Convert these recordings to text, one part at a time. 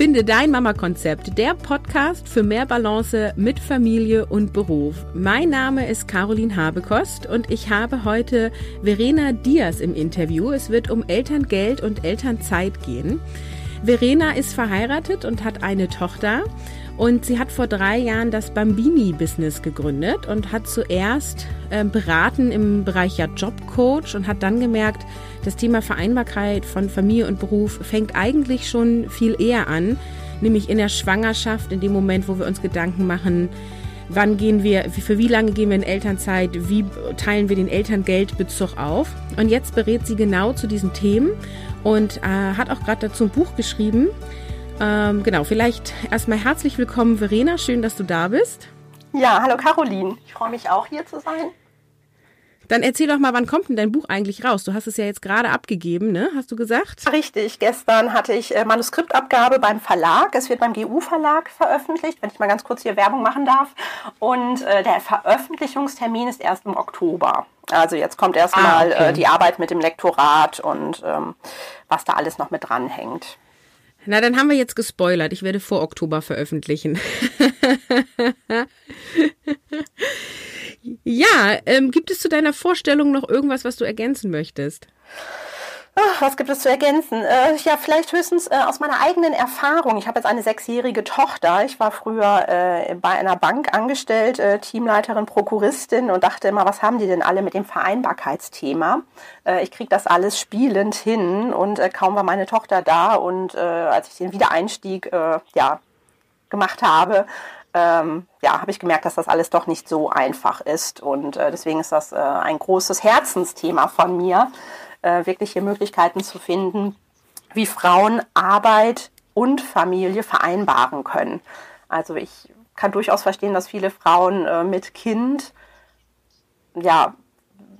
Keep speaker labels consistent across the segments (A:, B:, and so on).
A: Finde dein Mama-Konzept, der Podcast für mehr Balance mit Familie und Beruf. Mein Name ist Caroline Habekost und ich habe heute Verena Diaz im Interview. Es wird um Elterngeld und Elternzeit gehen. Verena ist verheiratet und hat eine Tochter. Und sie hat vor drei Jahren das Bambini-Business gegründet und hat zuerst äh, beraten im Bereich ja Jobcoach und hat dann gemerkt, das Thema Vereinbarkeit von Familie und Beruf fängt eigentlich schon viel eher an, nämlich in der Schwangerschaft, in dem Moment, wo wir uns Gedanken machen, wann gehen wir, für wie lange gehen wir in Elternzeit, wie teilen wir den Elterngeldbezug auf. Und jetzt berät sie genau zu diesen Themen und äh, hat auch gerade dazu ein Buch geschrieben. Ähm, genau, vielleicht erstmal herzlich willkommen, Verena. Schön, dass du da bist.
B: Ja, hallo Caroline. Ich freue mich auch hier zu sein.
A: Dann erzähl doch mal, wann kommt denn dein Buch eigentlich raus? Du hast es ja jetzt gerade abgegeben, ne? Hast du gesagt?
B: Richtig. Gestern hatte ich äh, Manuskriptabgabe beim Verlag. Es wird beim GU-Verlag veröffentlicht, wenn ich mal ganz kurz hier Werbung machen darf. Und äh, der Veröffentlichungstermin ist erst im Oktober. Also jetzt kommt erstmal ah, okay. äh, die Arbeit mit dem Lektorat und ähm, was da alles noch mit dranhängt.
A: Na, dann haben wir jetzt gespoilert. Ich werde vor Oktober veröffentlichen. ja, ähm, gibt es zu deiner Vorstellung noch irgendwas, was du ergänzen möchtest?
B: Ach, was gibt es zu ergänzen? Äh, ja, vielleicht höchstens äh, aus meiner eigenen Erfahrung. Ich habe jetzt eine sechsjährige Tochter. Ich war früher äh, bei einer Bank angestellt, äh, Teamleiterin, Prokuristin und dachte immer, was haben die denn alle mit dem Vereinbarkeitsthema? Äh, ich kriege das alles spielend hin und äh, kaum war meine Tochter da und als ich den Wiedereinstieg ja, gemacht habe, ähm, ja, habe ich gemerkt, dass das alles doch nicht so einfach ist. Und deswegen ist das ein großes Herzensthema von mir, äh, wirkliche Möglichkeiten zu finden, wie Frauen Arbeit und Familie vereinbaren können. Also ich kann durchaus verstehen, dass viele Frauen äh, mit Kind ja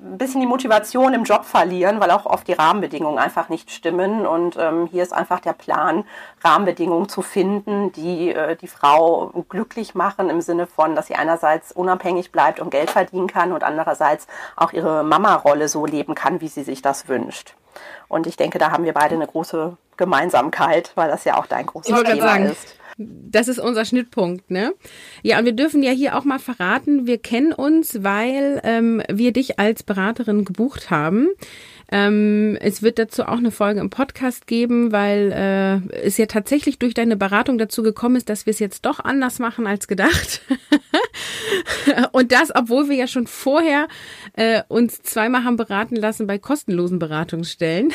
B: ein bisschen die Motivation im Job verlieren, weil auch oft die Rahmenbedingungen einfach nicht stimmen. Und ähm, hier ist einfach der Plan, Rahmenbedingungen zu finden, die äh, die Frau glücklich machen im Sinne von, dass sie einerseits unabhängig bleibt und Geld verdienen kann und andererseits auch ihre Mama-Rolle so leben kann, wie sie sich das wünscht. Und ich denke, da haben wir beide eine große Gemeinsamkeit, weil das ja auch dein großes Thema sagen. ist.
A: Das ist unser Schnittpunkt, ne? Ja, und wir dürfen ja hier auch mal verraten, wir kennen uns, weil ähm, wir dich als Beraterin gebucht haben. Ähm, es wird dazu auch eine Folge im Podcast geben, weil äh, es ja tatsächlich durch deine Beratung dazu gekommen ist, dass wir es jetzt doch anders machen als gedacht. Und das, obwohl wir ja schon vorher äh, uns zweimal haben beraten lassen bei kostenlosen Beratungsstellen.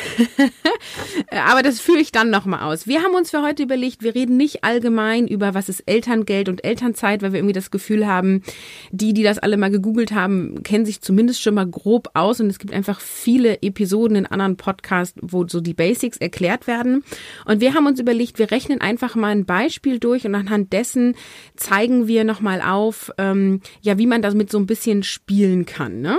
A: Aber das führe ich dann nochmal aus. Wir haben uns für heute überlegt, wir reden nicht allgemein über was ist Elterngeld und Elternzeit, weil wir irgendwie das Gefühl haben, die, die das alle mal gegoogelt haben, kennen sich zumindest schon mal grob aus und es gibt einfach viele Episoden Episoden in anderen Podcasts, wo so die Basics erklärt werden. Und wir haben uns überlegt, wir rechnen einfach mal ein Beispiel durch und anhand dessen zeigen wir nochmal auf, ähm, ja, wie man damit so ein bisschen spielen kann. Ne?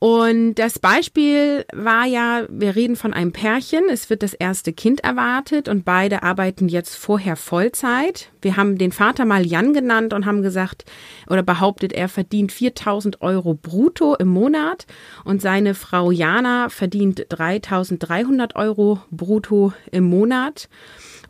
A: Und das Beispiel war ja, wir reden von einem Pärchen, es wird das erste Kind erwartet und beide arbeiten jetzt vorher Vollzeit. Wir haben den Vater mal Jan genannt und haben gesagt oder behauptet, er verdient 4000 Euro brutto im Monat und seine Frau Jana verdient 3300 Euro brutto im Monat.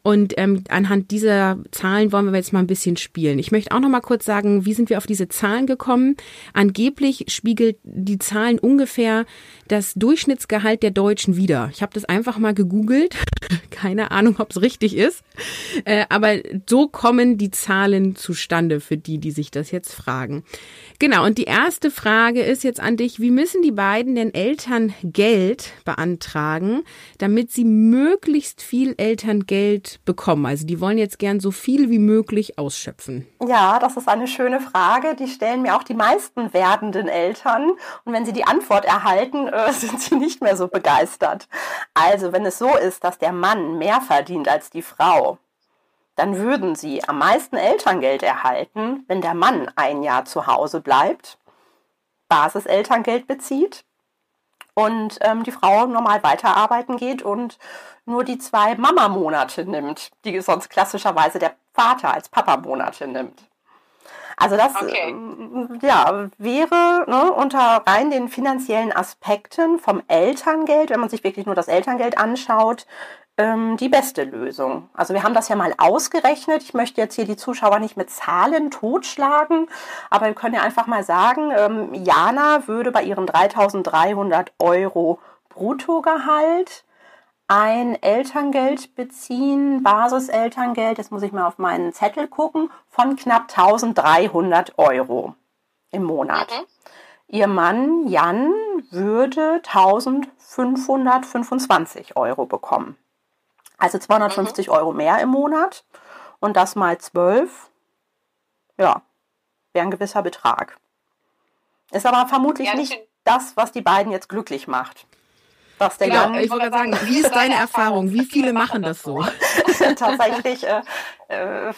A: Und ähm, anhand dieser Zahlen wollen wir jetzt mal ein bisschen spielen. Ich möchte auch noch mal kurz sagen, wie sind wir auf diese Zahlen gekommen? Angeblich spiegelt die Zahlen ungefähr das Durchschnittsgehalt der Deutschen wider. Ich habe das einfach mal gegoogelt. Keine Ahnung, ob es richtig ist. Äh, aber so kommen die Zahlen zustande für die, die sich das jetzt fragen. Genau, und die erste Frage ist jetzt an dich, wie müssen die beiden den Eltern Geld beantragen, damit sie möglichst viel Elterngeld bekommen? Also die wollen jetzt gern so viel wie möglich ausschöpfen.
B: Ja, das ist eine schöne Frage. Die stellen mir auch die meisten werdenden Eltern. Und wenn sie die Antwort erhalten, äh, sind sie nicht mehr so begeistert. Also wenn es so ist, dass der Mann mehr verdient als die Frau, dann würden sie am meisten Elterngeld erhalten, wenn der Mann ein Jahr zu Hause bleibt, Basiselterngeld bezieht und ähm, die Frau normal weiterarbeiten geht und nur die zwei Mama-Monate nimmt, die sonst klassischerweise der Vater als Papa-Monate nimmt. Also das okay. äh, ja, wäre ne, unter rein den finanziellen Aspekten vom Elterngeld, wenn man sich wirklich nur das Elterngeld anschaut, ähm, die beste Lösung. Also wir haben das ja mal ausgerechnet. Ich möchte jetzt hier die Zuschauer nicht mit Zahlen totschlagen, aber wir können ja einfach mal sagen, ähm, Jana würde bei ihren 3.300 Euro Bruttogehalt ein Elterngeld beziehen, Basiselterngeld, jetzt muss ich mal auf meinen Zettel gucken, von knapp 1300 Euro im Monat. Mhm. Ihr Mann Jan würde 1525 Euro bekommen. Also 250 mhm. Euro mehr im Monat und das mal 12, ja, wäre ein gewisser Betrag. Ist aber vermutlich ja, nicht das, was die beiden jetzt glücklich macht.
A: Was der genau, ich wollte sagen, wie ist deine Erfahrung? Wie viele machen das so?
B: Tatsächlich äh, äh,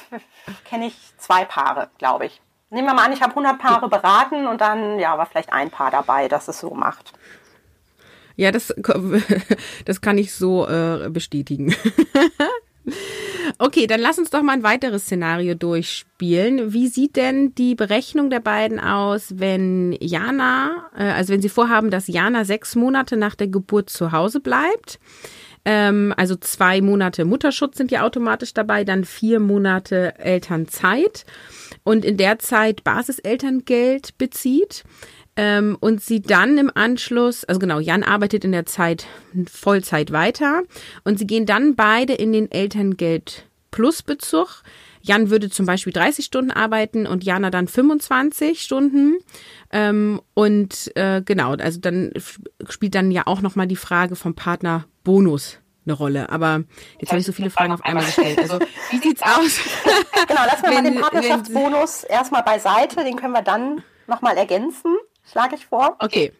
B: kenne ich zwei Paare, glaube ich. Nehmen wir mal an, ich habe 100 Paare beraten und dann ja, war vielleicht ein Paar dabei, das es so macht.
A: Ja, das, das kann ich so äh, bestätigen. Okay, dann lass uns doch mal ein weiteres Szenario durchspielen. Wie sieht denn die Berechnung der beiden aus, wenn Jana, äh, also wenn sie vorhaben, dass Jana sechs Monate nach der Geburt zu Hause bleibt? Ähm, also zwei Monate Mutterschutz sind ja automatisch dabei, dann vier Monate Elternzeit und in der Zeit Basiselterngeld bezieht. Ähm, und sie dann im Anschluss, also genau, Jan arbeitet in der Zeit Vollzeit weiter und sie gehen dann beide in den Elterngeld Plusbezug. Jan würde zum Beispiel 30 Stunden arbeiten und Jana dann 25 Stunden. Ähm, und äh, genau, also dann spielt dann ja auch nochmal die Frage vom Partner Bonus eine Rolle. Aber jetzt habe ich so viele Fragen auf einmal gestellt. Also wie sieht's aus?
B: genau, lassen wir wenn, mal den Partnerschaftsbonus erstmal beiseite. Den können wir dann nochmal ergänzen, schlage ich vor.
A: Okay.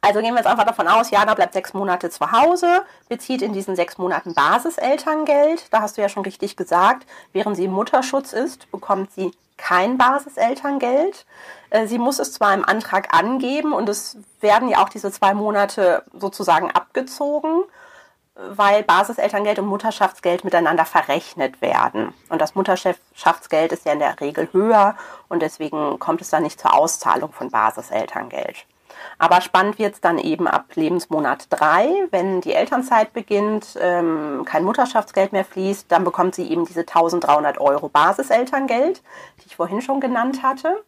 B: Also gehen wir jetzt einfach davon aus, Jana bleibt sechs Monate zu Hause, bezieht in diesen sechs Monaten Basiselterngeld. Da hast du ja schon richtig gesagt, während sie im Mutterschutz ist, bekommt sie kein Basiselterngeld. Äh, sie muss es zwar im Antrag angeben und es werden ja auch diese zwei Monate sozusagen abgezogen, weil Basiselterngeld und Mutterschaftsgeld miteinander verrechnet werden. Und das Mutterschaftsgeld ist ja in der Regel höher und deswegen kommt es dann nicht zur Auszahlung von Basiselterngeld. Aber spannend wird es dann eben ab Lebensmonat drei, wenn die Elternzeit beginnt, ähm, kein Mutterschaftsgeld mehr fließt, dann bekommt sie eben diese 1300 Euro Basiselterngeld, die ich vorhin schon genannt hatte.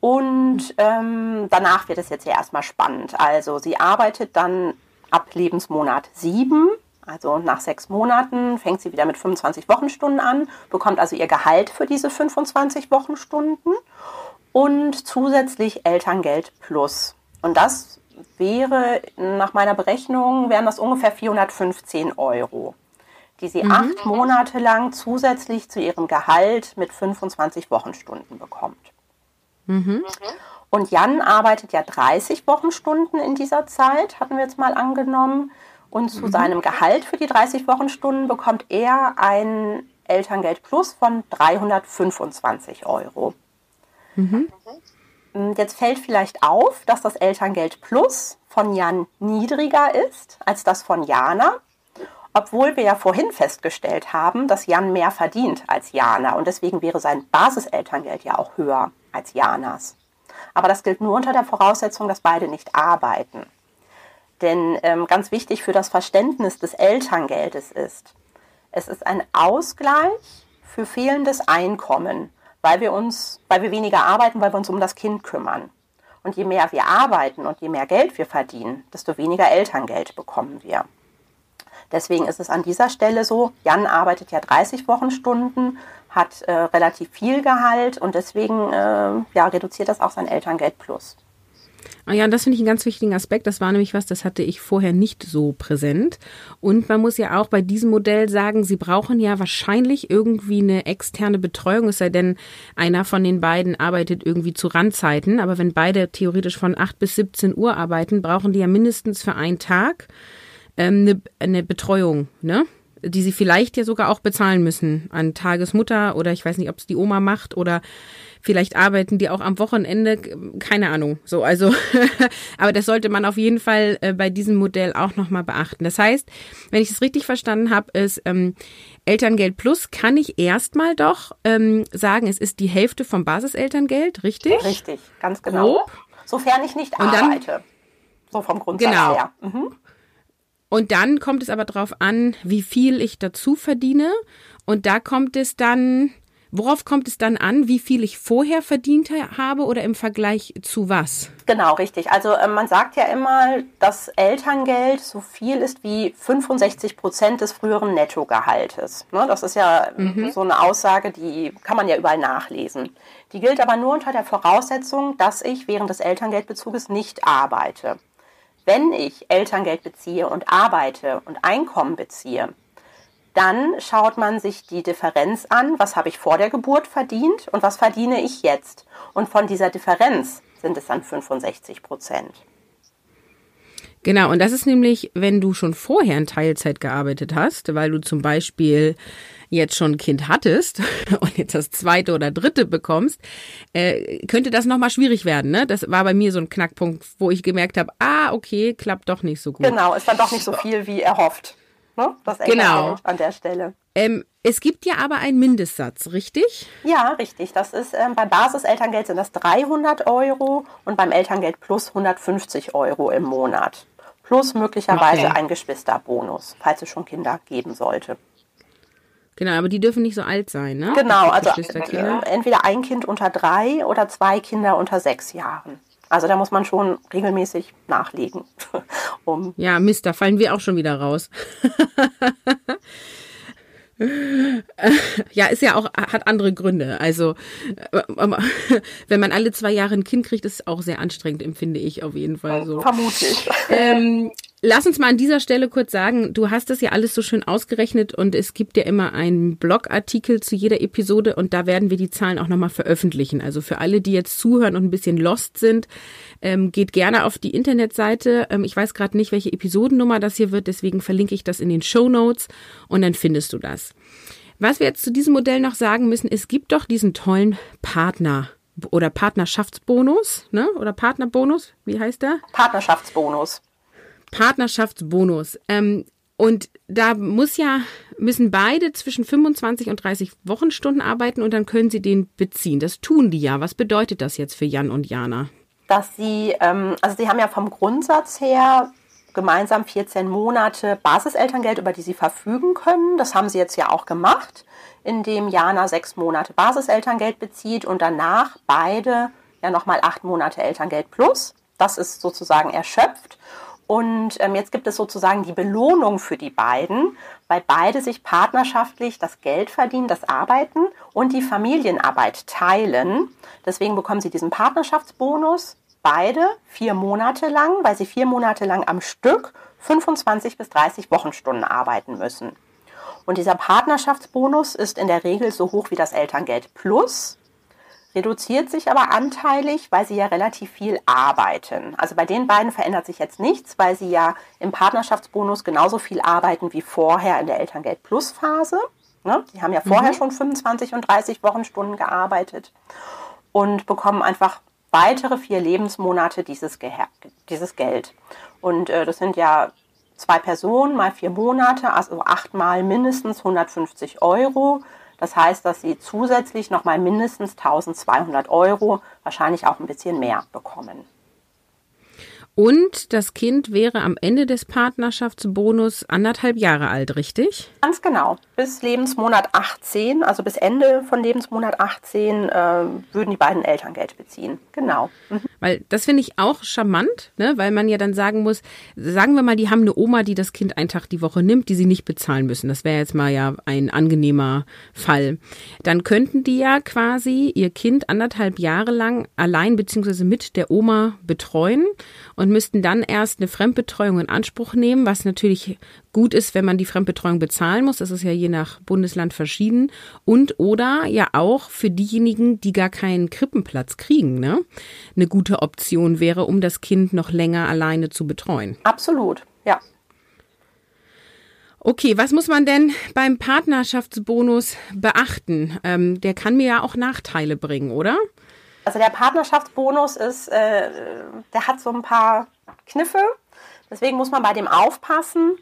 B: Und ähm, danach wird es jetzt ja erstmal spannend. Also sie arbeitet dann ab Lebensmonat sieben, also nach sechs Monaten fängt sie wieder mit 25 Wochenstunden an, bekommt also ihr Gehalt für diese 25 Wochenstunden und zusätzlich Elterngeld plus. Und das wäre nach meiner Berechnung, wären das ungefähr 415 Euro, die sie mhm. acht Monate lang zusätzlich zu ihrem Gehalt mit 25 Wochenstunden bekommt. Mhm. Und Jan arbeitet ja 30 Wochenstunden in dieser Zeit, hatten wir jetzt mal angenommen. Und zu mhm. seinem Gehalt für die 30 Wochenstunden bekommt er ein Elterngeld Plus von 325 Euro. Mhm. Hm, jetzt fällt vielleicht auf, dass das Elterngeld Plus von Jan niedriger ist als das von Jana, obwohl wir ja vorhin festgestellt haben, dass Jan mehr verdient als Jana und deswegen wäre sein Basiselterngeld ja auch höher als Janas. Aber das gilt nur unter der Voraussetzung, dass beide nicht arbeiten. Denn ähm, ganz wichtig für das Verständnis des Elterngeldes ist, es ist ein Ausgleich für fehlendes Einkommen weil wir uns, weil wir weniger arbeiten, weil wir uns um das Kind kümmern. Und je mehr wir arbeiten und je mehr Geld wir verdienen, desto weniger Elterngeld bekommen wir. Deswegen ist es an dieser Stelle so, Jan arbeitet ja 30 Wochenstunden, hat äh, relativ viel Gehalt und deswegen äh, ja, reduziert das auch sein Elterngeld plus.
A: Ah ja, das finde ich einen ganz wichtigen Aspekt. Das war nämlich was, das hatte ich vorher nicht so präsent. Und man muss ja auch bei diesem Modell sagen, sie brauchen ja wahrscheinlich irgendwie eine externe Betreuung, es sei denn, einer von den beiden arbeitet irgendwie zu Randzeiten. Aber wenn beide theoretisch von 8 bis 17 Uhr arbeiten, brauchen die ja mindestens für einen Tag ähm, eine, eine Betreuung, ne? Die sie vielleicht ja sogar auch bezahlen müssen an Tagesmutter oder ich weiß nicht, ob es die Oma macht oder Vielleicht arbeiten die auch am Wochenende, keine Ahnung. So, also, aber das sollte man auf jeden Fall äh, bei diesem Modell auch nochmal beachten. Das heißt, wenn ich es richtig verstanden habe, ist ähm, Elterngeld Plus kann ich erstmal doch ähm, sagen, es ist die Hälfte vom Basiselterngeld, richtig?
B: Richtig, ganz genau. Grob. Sofern ich nicht arbeite. Dann, so vom Grundsatz
A: genau.
B: her. Mhm.
A: Und dann kommt es aber darauf an, wie viel ich dazu verdiene. Und da kommt es dann, worauf kommt es dann an, wie viel ich vorher verdient habe oder im Vergleich zu was?
B: Genau, richtig. Also äh, man sagt ja immer, dass Elterngeld so viel ist wie 65 Prozent des früheren Nettogehaltes. Ne? Das ist ja mhm. so eine Aussage, die kann man ja überall nachlesen. Die gilt aber nur unter der Voraussetzung, dass ich während des Elterngeldbezuges nicht arbeite. Wenn ich Elterngeld beziehe und arbeite und Einkommen beziehe, dann schaut man sich die Differenz an, was habe ich vor der Geburt verdient und was verdiene ich jetzt. Und von dieser Differenz sind es dann 65 Prozent.
A: Genau, und das ist nämlich, wenn du schon vorher in Teilzeit gearbeitet hast, weil du zum Beispiel jetzt schon ein Kind hattest und jetzt das zweite oder dritte bekommst, äh, könnte das nochmal schwierig werden. Ne? Das war bei mir so ein Knackpunkt, wo ich gemerkt habe, ah, okay, klappt doch nicht so gut.
B: Genau, ist dann doch nicht so viel wie erhofft. Ne? Das genau. an der Stelle.
A: Ähm, es gibt ja aber einen Mindestsatz, richtig?
B: Ja, richtig. Das ist ähm, beim Basiselterngeld sind das 300 Euro und beim Elterngeld plus 150 Euro im Monat. Plus möglicherweise okay. ein Geschwisterbonus, falls es schon Kinder geben sollte.
A: Genau, aber die dürfen nicht so alt sein, ne?
B: Genau, also äh, entweder ein Kind unter drei oder zwei Kinder unter sechs Jahren. Also da muss man schon regelmäßig nachlegen.
A: um ja, Mist, da fallen wir auch schon wieder raus. Ja, ist ja auch, hat andere Gründe. Also, äh, wenn man alle zwei Jahre ein Kind kriegt, ist es auch sehr anstrengend, empfinde ich auf jeden Fall so.
B: Vermutlich.
A: Ähm, lass uns mal an dieser Stelle kurz sagen, du hast das ja alles so schön ausgerechnet und es gibt ja immer einen Blogartikel zu jeder Episode und da werden wir die Zahlen auch nochmal veröffentlichen. Also für alle, die jetzt zuhören und ein bisschen lost sind, ähm, geht gerne auf die Internetseite. Ähm, ich weiß gerade nicht, welche Episodennummer das hier wird, deswegen verlinke ich das in den Show Notes und dann findest du das. Was wir jetzt zu diesem Modell noch sagen müssen, es gibt doch diesen tollen Partner oder Partnerschaftsbonus, ne? Oder Partnerbonus, wie heißt der?
B: Partnerschaftsbonus.
A: Partnerschaftsbonus. Ähm, und da muss ja, müssen beide zwischen 25 und 30 Wochenstunden arbeiten und dann können sie den beziehen. Das tun die ja. Was bedeutet das jetzt für Jan und Jana?
B: Dass sie, ähm, also sie haben ja vom Grundsatz her gemeinsam 14 Monate Basiselterngeld, über die sie verfügen können. Das haben sie jetzt ja auch gemacht, indem Jana sechs Monate Basiselterngeld bezieht und danach beide ja nochmal acht Monate Elterngeld plus. Das ist sozusagen erschöpft. Und ähm, jetzt gibt es sozusagen die Belohnung für die beiden, weil beide sich partnerschaftlich das Geld verdienen, das Arbeiten und die Familienarbeit teilen. Deswegen bekommen sie diesen Partnerschaftsbonus beide vier Monate lang, weil sie vier Monate lang am Stück 25 bis 30 Wochenstunden arbeiten müssen. Und dieser Partnerschaftsbonus ist in der Regel so hoch wie das Elterngeld Plus, reduziert sich aber anteilig, weil sie ja relativ viel arbeiten. Also bei den beiden verändert sich jetzt nichts, weil sie ja im Partnerschaftsbonus genauso viel arbeiten wie vorher in der Elterngeld Plus Phase. Ne? Die haben ja vorher mhm. schon 25 und 30 Wochenstunden gearbeitet und bekommen einfach weitere vier Lebensmonate dieses, Ge dieses Geld. Und äh, das sind ja zwei Personen mal vier Monate, also achtmal mindestens 150 Euro. Das heißt, dass sie zusätzlich nochmal mindestens 1200 Euro, wahrscheinlich auch ein bisschen mehr bekommen.
A: Und das Kind wäre am Ende des Partnerschaftsbonus anderthalb Jahre alt, richtig?
B: Ganz genau. Bis Lebensmonat 18, also bis Ende von Lebensmonat 18, äh, würden die beiden Elterngeld beziehen. Genau.
A: Mhm. Weil das finde ich auch charmant, ne? weil man ja dann sagen muss, sagen wir mal, die haben eine Oma, die das Kind einen Tag die Woche nimmt, die sie nicht bezahlen müssen. Das wäre jetzt mal ja ein angenehmer Fall. Dann könnten die ja quasi ihr Kind anderthalb Jahre lang allein beziehungsweise mit der Oma betreuen und müssten dann erst eine Fremdbetreuung in Anspruch nehmen, was natürlich gut ist, wenn man die Fremdbetreuung bezahlen muss. Das ist ja je nach Bundesland verschieden. Und oder ja auch für diejenigen, die gar keinen Krippenplatz kriegen, ne? Eine gute Option wäre, um das Kind noch länger alleine zu betreuen.
B: Absolut, ja.
A: Okay, was muss man denn beim Partnerschaftsbonus beachten? Ähm, der kann mir ja auch Nachteile bringen, oder?
B: Also der Partnerschaftsbonus ist, äh, der hat so ein paar Kniffe. Deswegen muss man bei dem aufpassen.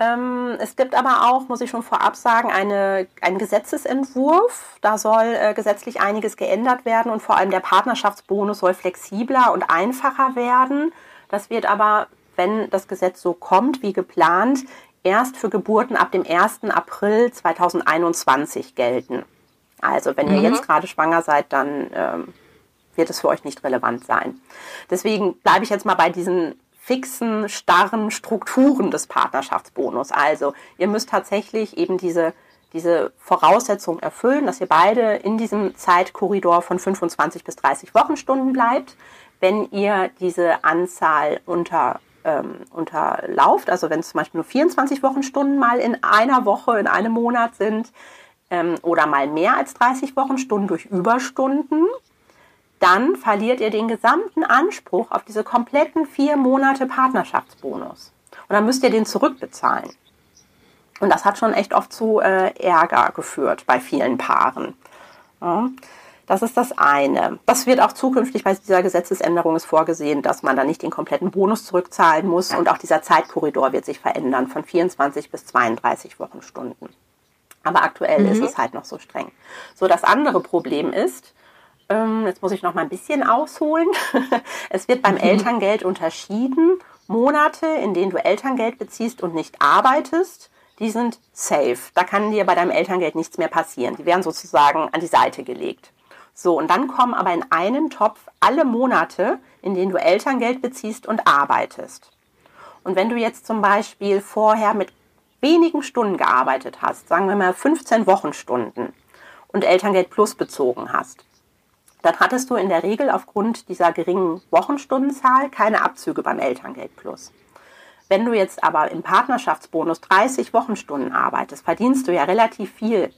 B: Ähm, es gibt aber auch, muss ich schon vorab sagen, eine, einen Gesetzesentwurf. Da soll äh, gesetzlich einiges geändert werden und vor allem der Partnerschaftsbonus soll flexibler und einfacher werden. Das wird aber wenn das Gesetz so kommt wie geplant, erst für Geburten ab dem 1. April 2021 gelten. Also wenn ihr mhm. jetzt gerade schwanger seid, dann ähm, wird es für euch nicht relevant sein. Deswegen bleibe ich jetzt mal bei diesen fixen, starren Strukturen des Partnerschaftsbonus. Also ihr müsst tatsächlich eben diese, diese Voraussetzung erfüllen, dass ihr beide in diesem Zeitkorridor von 25 bis 30 Wochenstunden bleibt. Wenn ihr diese Anzahl unter ähm, unterlauft, also wenn es zum Beispiel nur 24 Wochenstunden mal in einer Woche, in einem Monat sind, ähm, oder mal mehr als 30 Wochenstunden durch Überstunden, dann verliert ihr den gesamten Anspruch auf diese kompletten vier Monate Partnerschaftsbonus. Und dann müsst ihr den zurückbezahlen. Und das hat schon echt oft zu äh, Ärger geführt bei vielen Paaren. Ja, das ist das eine. Das wird auch zukünftig bei dieser Gesetzesänderung ist vorgesehen, dass man dann nicht den kompletten Bonus zurückzahlen muss und auch dieser Zeitkorridor wird sich verändern von 24 bis 32 Wochenstunden. Aber aktuell mhm. ist es halt noch so streng. So, das andere Problem ist, ähm, jetzt muss ich noch mal ein bisschen ausholen. es wird beim. Elterngeld unterschieden. Monate, in denen du Elterngeld beziehst und nicht arbeitest, die sind safe. Da kann dir bei deinem Elterngeld nichts mehr passieren. Die werden sozusagen an die Seite gelegt. So, und dann kommen aber in einen Topf alle Monate, in denen du Elterngeld beziehst und arbeitest. Und wenn du jetzt zum Beispiel vorher mit wenigen Stunden gearbeitet hast, sagen wir mal 15 Wochenstunden und Elterngeld Plus bezogen hast, dann hattest du in der Regel aufgrund dieser geringen Wochenstundenzahl keine Abzüge beim Elterngeld Plus. Wenn du jetzt aber im Partnerschaftsbonus 30 Wochenstunden arbeitest, verdienst du ja relativ viel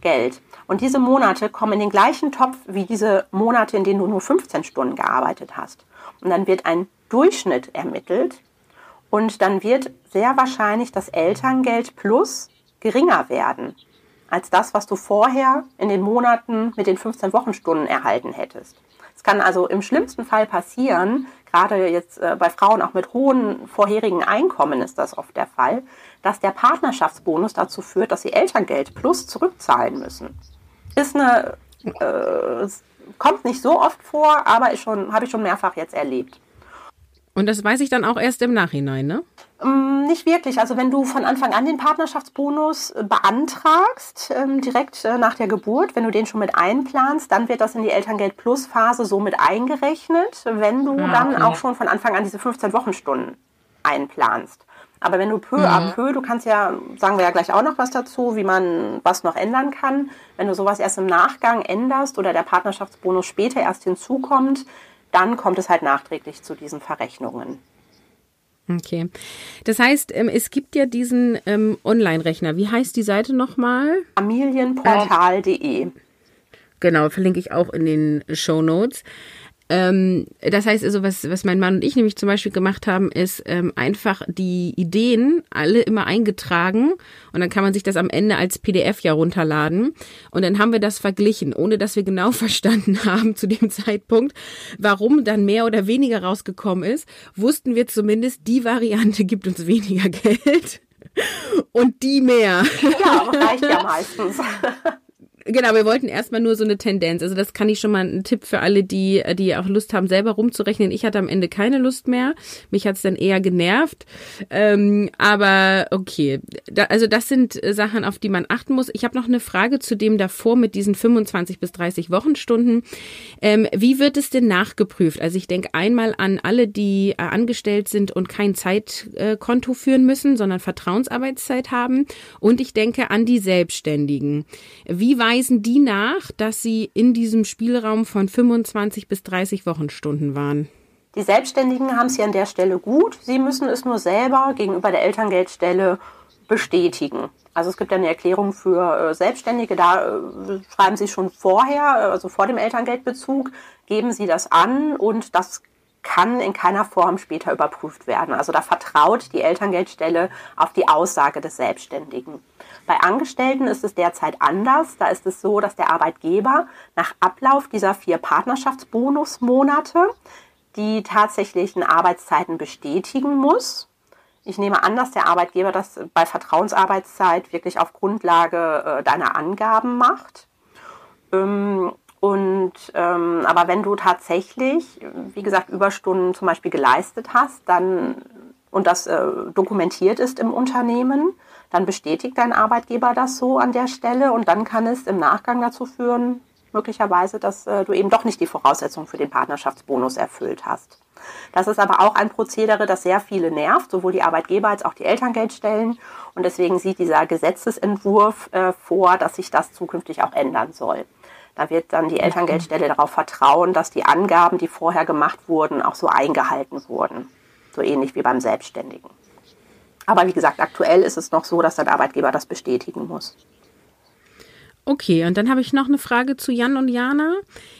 B: Geld. Und diese Monate kommen in den gleichen Topf wie diese Monate, in denen du nur 15 Stunden gearbeitet hast. Und dann wird ein Durchschnitt ermittelt und dann wird sehr wahrscheinlich das Elterngeld plus geringer werden als das, was du vorher in den Monaten mit den 15 Wochenstunden erhalten hättest. Es kann also im schlimmsten Fall passieren, gerade jetzt äh, bei Frauen auch mit hohen vorherigen Einkommen ist das oft der Fall, dass der Partnerschaftsbonus dazu führt, dass sie Elterngeld plus zurückzahlen müssen. Ist eine, äh, kommt nicht so oft vor, aber ist schon, habe ich schon mehrfach jetzt erlebt.
A: Und das weiß ich dann auch erst im Nachhinein, ne?
B: Mm, nicht wirklich. Also wenn du von Anfang an den Partnerschaftsbonus äh, beantragst, ähm, direkt äh, nach der Geburt, wenn du den schon mit einplanst, dann wird das in die Elterngeld Plus Phase so mit eingerechnet, wenn du ah, dann auch schon von Anfang an diese 15 Wochenstunden einplanst. Aber wenn du peu mhm. à peu, du kannst ja, sagen wir ja gleich auch noch was dazu, wie man was noch ändern kann. Wenn du sowas erst im Nachgang änderst oder der Partnerschaftsbonus später erst hinzukommt, dann kommt es halt nachträglich zu diesen Verrechnungen.
A: Okay. Das heißt, ähm, es gibt ja diesen ähm, Online-Rechner. Wie heißt die Seite nochmal?
B: Familienportal.de.
A: Genau, verlinke ich auch in den Show Notes. Ähm, das heißt also, was, was mein Mann und ich nämlich zum Beispiel gemacht haben, ist ähm, einfach die Ideen alle immer eingetragen und dann kann man sich das am Ende als PDF ja runterladen und dann haben wir das verglichen, ohne dass wir genau verstanden haben zu dem Zeitpunkt, warum dann mehr oder weniger rausgekommen ist, wussten wir zumindest, die Variante gibt uns weniger Geld und die mehr.
B: Ja, reicht ja meistens.
A: Genau, wir wollten erstmal nur so eine Tendenz. Also das kann ich schon mal ein Tipp für alle, die, die auch Lust haben, selber rumzurechnen. Ich hatte am Ende keine Lust mehr. Mich hat's dann eher genervt. Ähm, aber okay. Da, also das sind Sachen, auf die man achten muss. Ich habe noch eine Frage zu dem davor mit diesen 25 bis 30 Wochenstunden. Ähm, wie wird es denn nachgeprüft? Also ich denke einmal an alle, die äh, angestellt sind und kein Zeitkonto äh, führen müssen, sondern Vertrauensarbeitszeit haben. Und ich denke an die Selbstständigen. Wie weit weisen die nach, dass sie in diesem Spielraum von 25 bis 30 Wochenstunden waren.
B: Die Selbstständigen haben es ja an der Stelle gut. Sie müssen es nur selber gegenüber der Elterngeldstelle bestätigen. Also es gibt ja eine Erklärung für äh, Selbstständige, da äh, schreiben Sie schon vorher, also vor dem Elterngeldbezug, geben Sie das an und das kann in keiner Form später überprüft werden. Also da vertraut die Elterngeldstelle auf die Aussage des Selbstständigen. Bei Angestellten ist es derzeit anders. Da ist es so, dass der Arbeitgeber nach Ablauf dieser vier Partnerschaftsbonusmonate die tatsächlichen Arbeitszeiten bestätigen muss. Ich nehme an, dass der Arbeitgeber das bei Vertrauensarbeitszeit wirklich auf Grundlage äh, deiner Angaben macht. Ähm, und ähm, aber wenn du tatsächlich, wie gesagt, Überstunden zum Beispiel geleistet hast, dann und das äh, dokumentiert ist im Unternehmen, dann bestätigt dein Arbeitgeber das so an der Stelle und dann kann es im Nachgang dazu führen, möglicherweise, dass äh, du eben doch nicht die Voraussetzungen für den Partnerschaftsbonus erfüllt hast. Das ist aber auch ein Prozedere, das sehr viele nervt, sowohl die Arbeitgeber als auch die Elterngeldstellen. Und deswegen sieht dieser Gesetzesentwurf äh, vor, dass sich das zukünftig auch ändern soll. Da wird dann die Elterngeldstelle darauf vertrauen, dass die Angaben, die vorher gemacht wurden, auch so eingehalten wurden. So ähnlich wie beim Selbstständigen. Aber wie gesagt, aktuell ist es noch so, dass der Arbeitgeber das bestätigen muss.
A: Okay, und dann habe ich noch eine Frage zu Jan und Jana.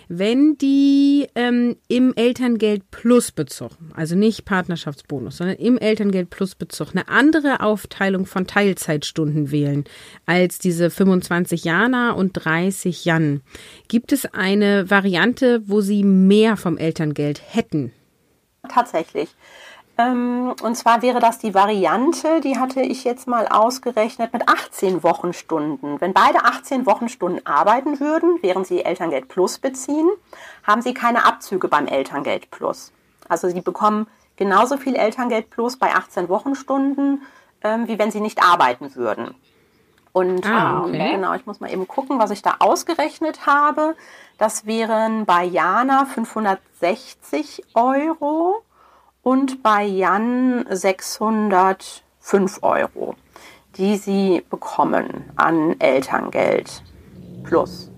A: Wenn die ähm, im Elterngeld Plus Bezug, also nicht Partnerschaftsbonus, sondern im Elterngeld Plus Bezug, eine andere Aufteilung von Teilzeitstunden wählen als diese 25 Jana und 30 Jan, gibt es eine Variante, wo sie mehr vom Elterngeld hätten?
B: Tatsächlich. Ähm, und zwar wäre das die Variante, die hatte ich jetzt mal ausgerechnet mit 18 Wochenstunden. Wenn beide 18 Wochenstunden arbeiten würden, während sie Elterngeld Plus beziehen, haben sie keine Abzüge beim Elterngeld Plus. Also sie bekommen genauso viel Elterngeld Plus bei 18 Wochenstunden, ähm, wie wenn sie nicht arbeiten würden. Und ah, ähm, okay. genau, ich muss mal eben gucken, was ich da ausgerechnet habe. Das wären bei Jana 560 Euro und bei Jan 605 Euro, die sie bekommen an Elterngeld plus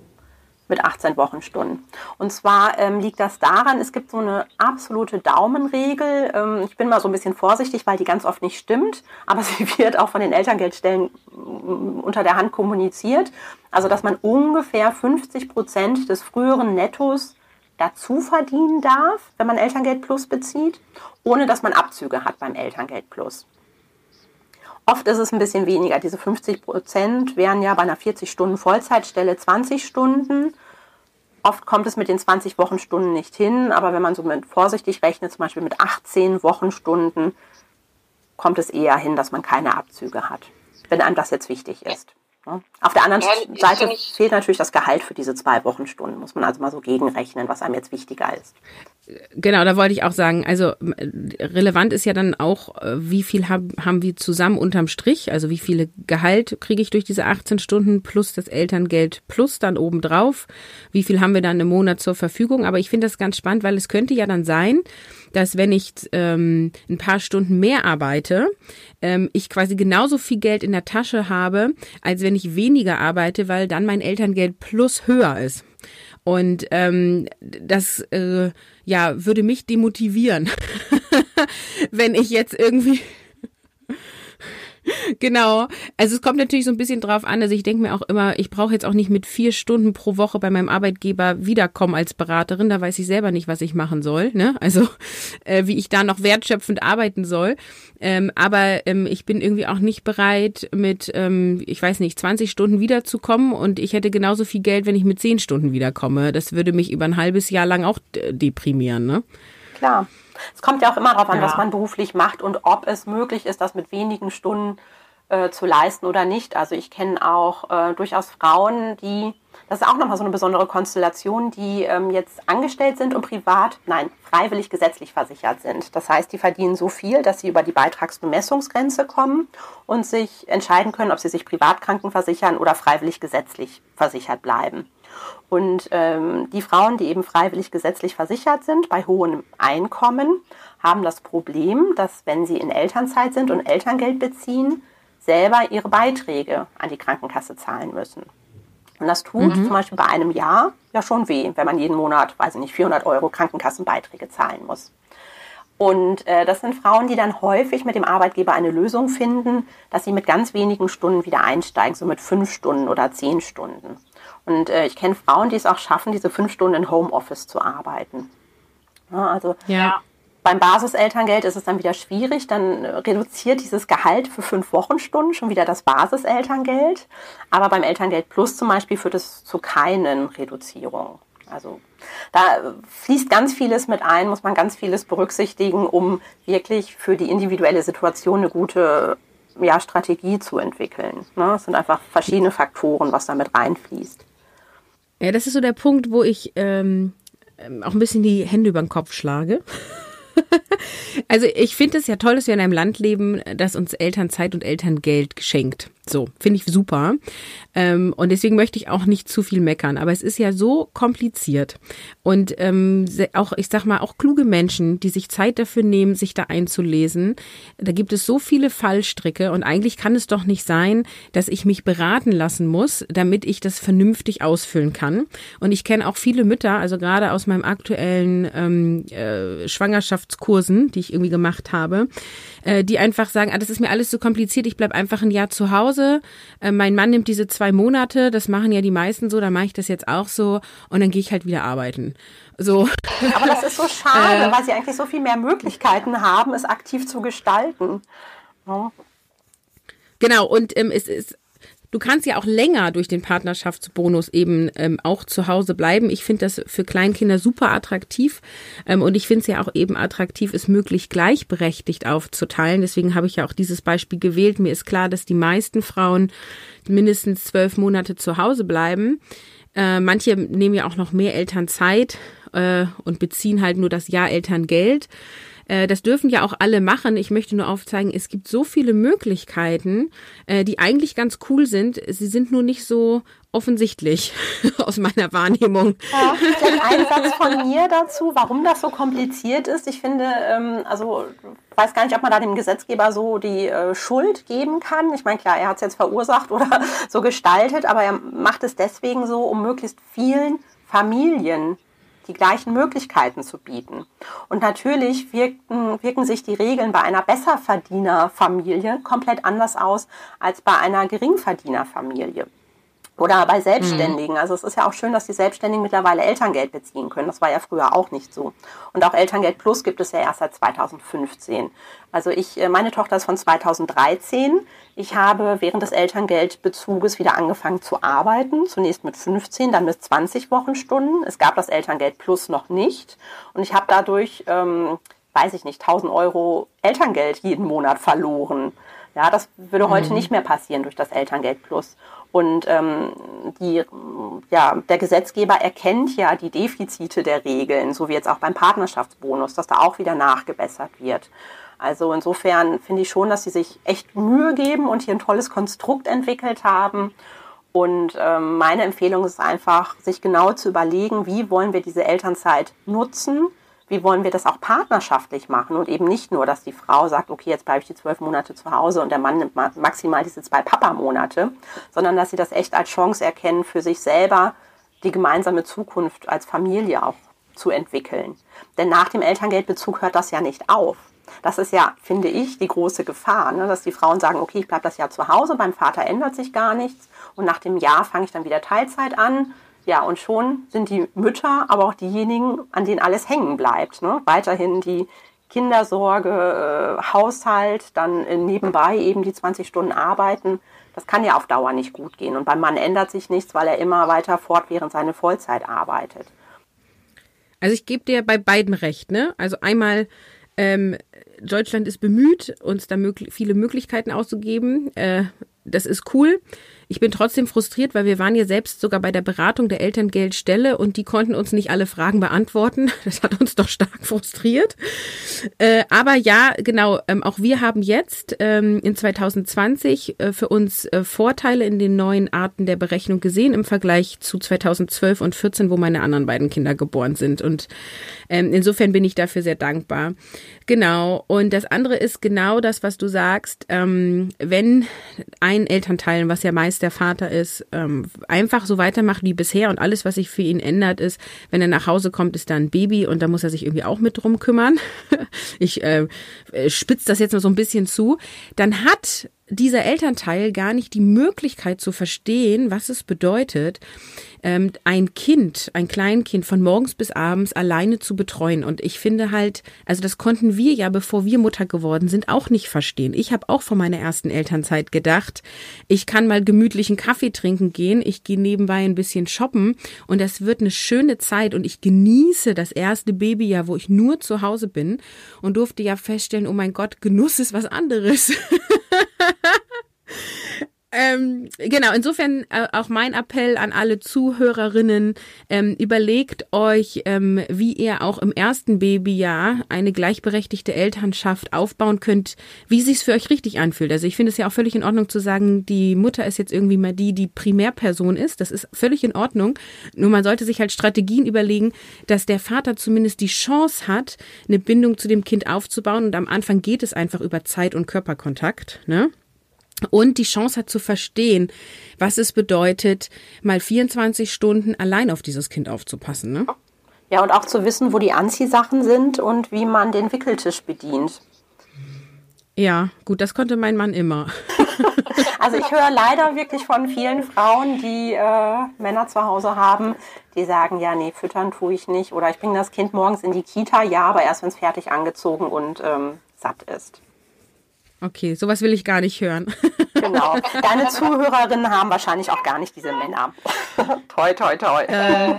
B: mit 18 Wochenstunden. Und zwar ähm, liegt das daran, es gibt so eine absolute Daumenregel. Ähm, ich bin mal so ein bisschen vorsichtig, weil die ganz oft nicht stimmt, aber sie wird auch von den Elterngeldstellen mm, unter der Hand kommuniziert. Also, dass man ungefähr 50 Prozent des früheren Nettos dazu verdienen darf, wenn man Elterngeld Plus bezieht, ohne dass man Abzüge hat beim Elterngeld Plus. Oft ist es ein bisschen weniger. Diese 50 Prozent wären ja bei einer 40-Stunden-Vollzeitstelle 20 Stunden. Oft kommt es mit den 20 Wochenstunden nicht hin, aber wenn man so mit vorsichtig rechnet, zum Beispiel mit 18 Wochenstunden, kommt es eher hin, dass man keine Abzüge hat, wenn einem das jetzt wichtig ist. Ne? Auf der anderen ja, Seite fehlt natürlich das Gehalt für diese zwei Wochenstunden. Muss man also mal so gegenrechnen, was einem jetzt wichtiger ist.
A: Genau, da wollte ich auch sagen, also relevant ist ja dann auch, äh, wie viel haben, haben wir zusammen unterm Strich, also wie viele Gehalt kriege ich durch diese 18 Stunden plus das Elterngeld plus dann obendrauf, wie viel haben wir dann im Monat zur Verfügung. Aber ich finde das ganz spannend, weil es könnte ja dann sein, dass wenn ich ähm, ein paar Stunden mehr arbeite, ähm, ich quasi genauso viel Geld in der Tasche habe, als wenn ich weniger arbeite, weil dann mein Elterngeld plus höher ist. Und ähm, das äh, ja würde mich demotivieren, wenn ich jetzt irgendwie genau. Also es kommt natürlich so ein bisschen drauf an. Also ich denke mir auch immer, ich brauche jetzt auch nicht mit vier Stunden pro Woche bei meinem Arbeitgeber wiederkommen als Beraterin. Da weiß ich selber nicht, was ich machen soll. Ne? Also äh, wie ich da noch wertschöpfend arbeiten soll. Ähm, aber ähm, ich bin irgendwie auch nicht bereit, mit, ähm, ich weiß nicht, 20 Stunden wiederzukommen. Und ich hätte genauso viel Geld, wenn ich mit 10 Stunden wiederkomme. Das würde mich über ein halbes Jahr lang auch deprimieren. Ne?
B: Klar. Es kommt ja auch immer darauf an, ja. was man beruflich macht und ob es möglich ist, das mit wenigen Stunden äh, zu leisten oder nicht. Also ich kenne auch äh, durchaus Frauen, die, das ist auch nochmal so eine besondere Konstellation, die ähm, jetzt angestellt sind und privat, nein, freiwillig gesetzlich versichert sind. Das heißt, die verdienen so viel, dass sie über die Beitragsbemessungsgrenze kommen und sich entscheiden können, ob sie sich privat krankenversichern oder freiwillig gesetzlich versichert bleiben. Und ähm, die Frauen, die eben freiwillig gesetzlich versichert sind, bei hohem Einkommen, haben das Problem, dass wenn sie in Elternzeit sind und Elterngeld beziehen, selber ihre Beiträge an die Krankenkasse zahlen müssen. Und das tut mhm. zum Beispiel bei einem Jahr ja schon weh, wenn man jeden Monat, weiß ich nicht, 400 Euro Krankenkassenbeiträge zahlen muss. Und äh, das sind Frauen, die dann häufig mit dem Arbeitgeber eine Lösung finden, dass sie mit ganz wenigen Stunden wieder einsteigen, so mit fünf Stunden oder zehn Stunden. Und äh, ich kenne Frauen, die es auch schaffen, diese fünf Stunden in Homeoffice zu arbeiten. Ja, also ja. beim Basiselterngeld ist es dann wieder schwierig. Dann reduziert dieses Gehalt für fünf Wochenstunden schon wieder das Basiselterngeld. Aber beim Elterngeld Plus zum Beispiel führt es zu keinen Reduzierungen. Also da fließt ganz vieles mit ein, muss man ganz vieles berücksichtigen, um wirklich für die individuelle Situation eine gute ja, Strategie zu entwickeln. Ne? Es sind einfach verschiedene Faktoren, was da mit reinfließt.
A: Ja, das ist so der Punkt, wo ich ähm, ähm, auch ein bisschen die Hände über den Kopf schlage. also ich finde es ja toll, dass wir in einem Land leben, das uns Elternzeit und Elterngeld geschenkt. So, finde ich super. Ähm, und deswegen möchte ich auch nicht zu viel meckern. Aber es ist ja so kompliziert. Und ähm, auch, ich sag mal, auch kluge Menschen, die sich Zeit dafür nehmen, sich da einzulesen. Da gibt es so viele Fallstricke. Und eigentlich kann es doch nicht sein, dass ich mich beraten lassen muss, damit ich das vernünftig ausfüllen kann. Und ich kenne auch viele Mütter, also gerade aus meinem aktuellen ähm, äh, Schwangerschaftskursen, die ich irgendwie gemacht habe, äh, die einfach sagen, ah, das ist mir alles so kompliziert, ich bleib einfach ein Jahr zu Hause. Äh, mein Mann nimmt diese zwei Monate, das machen ja die meisten so, dann mache ich das jetzt auch so und dann gehe ich halt wieder arbeiten. So.
B: Aber das ist so schade, äh, weil sie eigentlich so viel mehr Möglichkeiten haben, es aktiv zu gestalten.
A: Ja. Genau, und ähm, es ist Du kannst ja auch länger durch den Partnerschaftsbonus eben ähm, auch zu Hause bleiben. Ich finde das für Kleinkinder super attraktiv ähm, und ich finde es ja auch eben attraktiv, es möglich gleichberechtigt aufzuteilen. Deswegen habe ich ja auch dieses Beispiel gewählt. Mir ist klar, dass die meisten Frauen mindestens zwölf Monate zu Hause bleiben. Äh, manche nehmen ja auch noch mehr Elternzeit äh, und beziehen halt nur das Jahr Elterngeld. Äh, das dürfen ja auch alle machen. Ich möchte nur aufzeigen, es gibt so viele Möglichkeiten, äh, die eigentlich ganz cool sind. Sie sind nur nicht so offensichtlich aus meiner Wahrnehmung.
B: Ja, ein Satz von mir dazu, warum das so kompliziert ist. Ich finde, ähm, also weiß gar nicht, ob man da dem Gesetzgeber so die äh, Schuld geben kann. Ich meine, klar, er hat es jetzt verursacht oder so gestaltet, aber er macht es deswegen so, um möglichst vielen Familien die gleichen Möglichkeiten zu bieten. Und natürlich wirken, wirken sich die Regeln bei einer Besserverdienerfamilie komplett anders aus als bei einer Geringverdienerfamilie. Oder bei Selbstständigen. Mhm. Also es ist ja auch schön, dass die Selbstständigen mittlerweile Elterngeld beziehen können. Das war ja früher auch nicht so. Und auch Elterngeld Plus gibt es ja erst seit 2015. Also ich, äh, meine Tochter ist von 2013. Ich habe während des Elterngeldbezuges wieder angefangen zu arbeiten. Zunächst mit 15, dann mit 20 Wochenstunden. Es gab das Elterngeld Plus noch nicht. Und ich habe dadurch, ähm, weiß ich nicht, 1000 Euro Elterngeld jeden Monat verloren. Ja, das würde heute mhm. nicht mehr passieren durch das Elterngeld Plus. Und ähm, die, ja, der Gesetzgeber erkennt ja die Defizite der Regeln, so wie jetzt auch beim Partnerschaftsbonus, dass da auch wieder nachgebessert wird. Also insofern finde ich schon, dass sie sich echt Mühe geben und hier ein tolles Konstrukt entwickelt haben. Und ähm, meine Empfehlung ist einfach, sich genau zu überlegen, wie wollen wir diese Elternzeit nutzen wie wollen wir das auch partnerschaftlich machen und eben nicht nur, dass die Frau sagt, okay, jetzt bleibe ich die zwölf Monate zu Hause und der Mann nimmt maximal diese zwei Papa-Monate, sondern dass sie das echt als Chance erkennen, für sich selber die gemeinsame Zukunft als Familie auch zu entwickeln. Denn nach dem Elterngeldbezug hört das ja nicht auf. Das ist ja, finde ich, die große Gefahr, ne? dass die Frauen sagen, okay, ich bleibe das Jahr zu Hause, beim Vater ändert sich gar nichts und nach dem Jahr fange ich dann wieder Teilzeit an ja, und schon sind die Mütter, aber auch diejenigen, an denen alles hängen bleibt. Ne? Weiterhin die Kindersorge, äh, Haushalt, dann äh, nebenbei eben die 20 Stunden arbeiten. Das kann ja auf Dauer nicht gut gehen. Und beim Mann ändert sich nichts, weil er immer weiter fortwährend seine Vollzeit arbeitet.
A: Also ich gebe dir bei beiden recht. Ne? Also einmal ähm, Deutschland ist bemüht, uns da mög viele Möglichkeiten auszugeben. Äh, das ist cool. Ich bin trotzdem frustriert, weil wir waren ja selbst sogar bei der Beratung der Elterngeldstelle und die konnten uns nicht alle Fragen beantworten. Das hat uns doch stark frustriert. Äh, aber ja, genau, ähm, auch wir haben jetzt ähm, in 2020 äh, für uns äh, Vorteile in den neuen Arten der Berechnung gesehen im Vergleich zu 2012 und 14, wo meine anderen beiden Kinder geboren sind. Und ähm, insofern bin ich dafür sehr dankbar. Genau. Und das andere ist genau das, was du sagst. Ähm, wenn ein Elternteil, was ja meist der Vater ist, ähm, einfach so weitermacht wie bisher und alles, was sich für ihn ändert, ist, wenn er nach Hause kommt, ist da ein Baby und da muss er sich irgendwie auch mit drum kümmern. ich äh, spitze das jetzt mal so ein bisschen zu. Dann hat dieser Elternteil gar nicht die Möglichkeit zu verstehen, was es bedeutet, ähm, ein Kind, ein Kleinkind von morgens bis abends alleine zu betreuen. Und ich finde halt, also das konnten wir ja, bevor wir Mutter geworden sind, auch nicht verstehen. Ich habe auch vor meiner ersten Elternzeit gedacht, ich kann mal gemütlichen Kaffee trinken gehen, ich gehe nebenbei ein bisschen shoppen und das wird eine schöne Zeit und ich genieße das erste Babyjahr, wo ich nur zu Hause bin und durfte ja feststellen, oh mein Gott, Genuss ist was anderes. Ähm, genau, insofern äh, auch mein Appell an alle Zuhörerinnen, ähm, überlegt euch, ähm, wie ihr auch im ersten Babyjahr eine gleichberechtigte Elternschaft aufbauen könnt, wie sich's für euch richtig anfühlt. Also ich finde es ja auch völlig in Ordnung zu sagen, die Mutter ist jetzt irgendwie mal die, die Primärperson ist. Das ist völlig in Ordnung. Nur man sollte sich halt Strategien überlegen, dass der Vater zumindest die Chance hat, eine Bindung zu dem Kind aufzubauen. Und am Anfang geht es einfach über Zeit und Körperkontakt. Ne? Und die Chance hat zu verstehen, was es bedeutet, mal 24 Stunden allein auf dieses Kind aufzupassen. Ne?
B: Ja, und auch zu wissen, wo die Anziehsachen sind und wie man den Wickeltisch bedient.
A: Ja, gut, das konnte mein Mann immer.
B: also ich höre leider wirklich von vielen Frauen, die äh, Männer zu Hause haben, die sagen, ja, nee, füttern tue ich nicht. Oder ich bringe das Kind morgens in die Kita, ja, aber erst wenn es fertig angezogen und ähm, satt ist.
A: Okay, sowas will ich gar nicht hören.
B: Genau. Deine Zuhörerinnen haben wahrscheinlich auch gar nicht diese Männer. toi, toi, toi. Äh,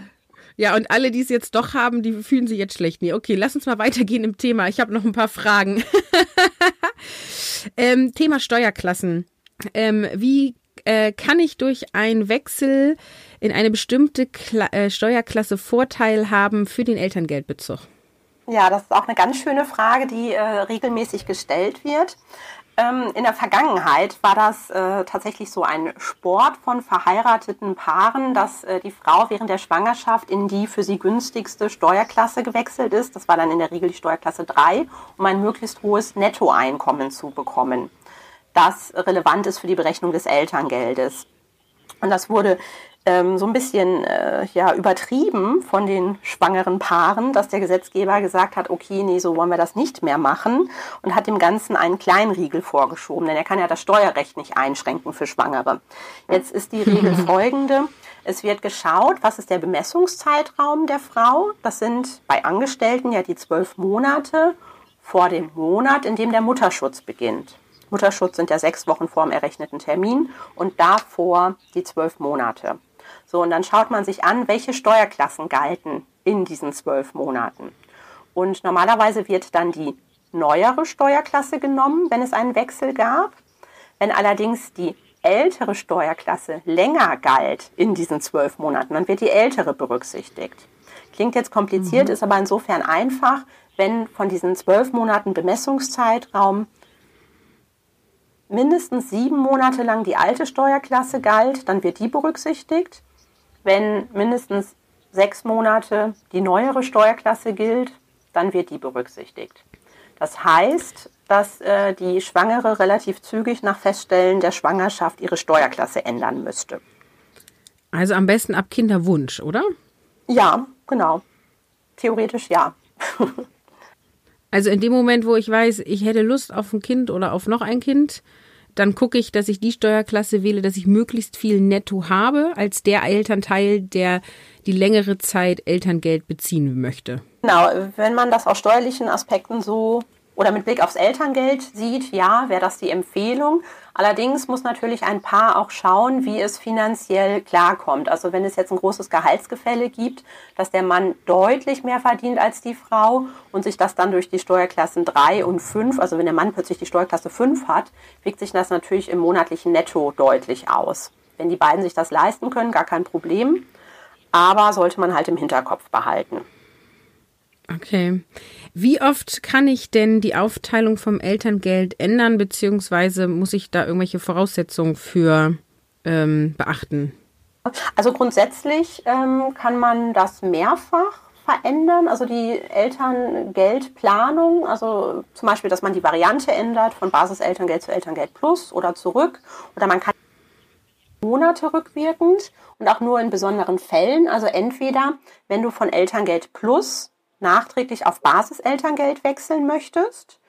A: ja, und alle, die es jetzt doch haben, die fühlen sich jetzt schlecht. Nee, okay, lass uns mal weitergehen im Thema. Ich habe noch ein paar Fragen. ähm, Thema Steuerklassen. Ähm, wie äh, kann ich durch einen Wechsel in eine bestimmte Kla äh, Steuerklasse Vorteil haben für den Elterngeldbezug?
B: Ja, das ist auch eine ganz schöne Frage, die äh, regelmäßig gestellt wird. Ähm, in der Vergangenheit war das äh, tatsächlich so ein Sport von verheirateten Paaren, dass äh, die Frau während der Schwangerschaft in die für sie günstigste Steuerklasse gewechselt ist. Das war dann in der Regel die Steuerklasse 3, um ein möglichst hohes Nettoeinkommen zu bekommen, das relevant ist für die Berechnung des Elterngeldes. Und das wurde ähm, so ein bisschen äh, ja, übertrieben von den schwangeren Paaren, dass der Gesetzgeber gesagt hat, okay, nee, so wollen wir das nicht mehr machen und hat dem Ganzen einen Kleinriegel vorgeschoben, denn er kann ja das Steuerrecht nicht einschränken für Schwangere. Jetzt ist die Regel folgende. Es wird geschaut, was ist der Bemessungszeitraum der Frau. Das sind bei Angestellten ja die zwölf Monate vor dem Monat, in dem der Mutterschutz beginnt. Mutterschutz sind ja sechs Wochen vor dem errechneten Termin und davor die zwölf Monate. So, und dann schaut man sich an, welche Steuerklassen galten in diesen zwölf Monaten. Und normalerweise wird dann die neuere Steuerklasse genommen, wenn es einen Wechsel gab. Wenn allerdings die ältere Steuerklasse länger galt in diesen zwölf Monaten, dann wird die ältere berücksichtigt. Klingt jetzt kompliziert, mhm. ist aber insofern einfach, wenn von diesen zwölf Monaten Bemessungszeitraum mindestens sieben Monate lang die alte Steuerklasse galt, dann wird die berücksichtigt wenn mindestens sechs Monate die neuere Steuerklasse gilt, dann wird die berücksichtigt. Das heißt, dass äh, die Schwangere relativ zügig nach Feststellen der Schwangerschaft ihre Steuerklasse ändern müsste.
A: Also am besten ab Kinderwunsch, oder?
B: Ja, genau. Theoretisch ja.
A: also in dem Moment, wo ich weiß, ich hätte Lust auf ein Kind oder auf noch ein Kind, dann gucke ich, dass ich die Steuerklasse wähle, dass ich möglichst viel netto habe, als der Elternteil, der die längere Zeit Elterngeld beziehen möchte.
B: Genau, wenn man das aus steuerlichen Aspekten so oder mit Blick aufs Elterngeld sieht, ja, wäre das die Empfehlung. Allerdings muss natürlich ein Paar auch schauen, wie es finanziell klarkommt. Also wenn es jetzt ein großes Gehaltsgefälle gibt, dass der Mann deutlich mehr verdient als die Frau und sich das dann durch die Steuerklassen 3 und 5, also wenn der Mann plötzlich die Steuerklasse 5 hat, wirkt sich das natürlich im monatlichen Netto deutlich aus. Wenn die beiden sich das leisten können, gar kein Problem. Aber sollte man halt im Hinterkopf behalten.
A: Okay. Wie oft kann ich denn die Aufteilung vom Elterngeld ändern, beziehungsweise muss ich da irgendwelche Voraussetzungen für ähm, beachten?
B: Also grundsätzlich ähm, kann man das mehrfach verändern, also die Elterngeldplanung, also zum Beispiel, dass man die Variante ändert von Basiselterngeld zu Elterngeld Plus oder zurück, oder man kann Monate rückwirkend und auch nur in besonderen Fällen, also entweder, wenn du von Elterngeld Plus nachträglich auf Basiselterngeld wechseln möchtest.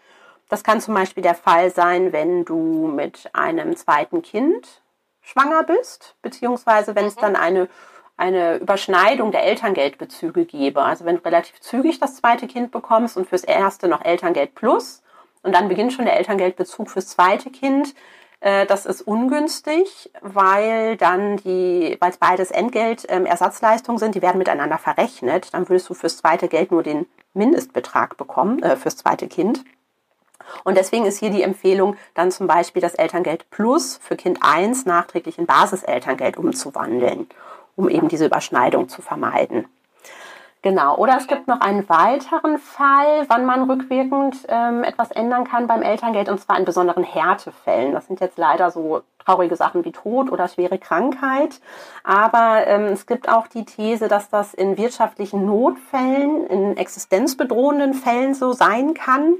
B: Das kann zum Beispiel der Fall sein, wenn du mit einem zweiten Kind schwanger bist, beziehungsweise wenn es mhm. dann eine, eine Überschneidung der Elterngeldbezüge gäbe. Also wenn du relativ zügig das zweite Kind bekommst und fürs erste noch Elterngeld plus und dann beginnt schon der Elterngeldbezug fürs zweite Kind, das ist ungünstig, weil dann die, weil es beides Entgeltersatzleistungen ähm, sind, die werden miteinander verrechnet. Dann würdest du fürs zweite Geld nur den Mindestbetrag bekommen, äh, fürs zweite Kind. Und deswegen ist hier die Empfehlung, dann zum Beispiel das Elterngeld Plus für Kind 1 nachträglich in Basiselterngeld umzuwandeln, um eben diese Überschneidung zu vermeiden. Genau. Oder es gibt noch einen weiteren Fall, wann man rückwirkend ähm, etwas ändern kann beim Elterngeld, und zwar in besonderen Härtefällen. Das sind jetzt leider so traurige Sachen wie Tod oder schwere Krankheit. Aber ähm, es gibt auch die These, dass das in wirtschaftlichen Notfällen, in existenzbedrohenden Fällen so sein kann.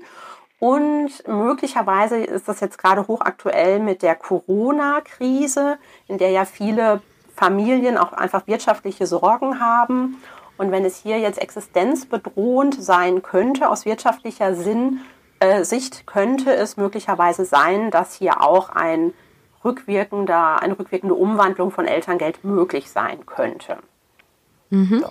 B: Und möglicherweise ist das jetzt gerade hochaktuell mit der Corona-Krise, in der ja viele Familien auch einfach wirtschaftliche Sorgen haben und wenn es hier jetzt existenzbedrohend sein könnte aus wirtschaftlicher Sinn, äh, Sicht, könnte es möglicherweise sein, dass hier auch ein rückwirkender, eine rückwirkende Umwandlung von Elterngeld möglich sein könnte.
A: Mhm. So.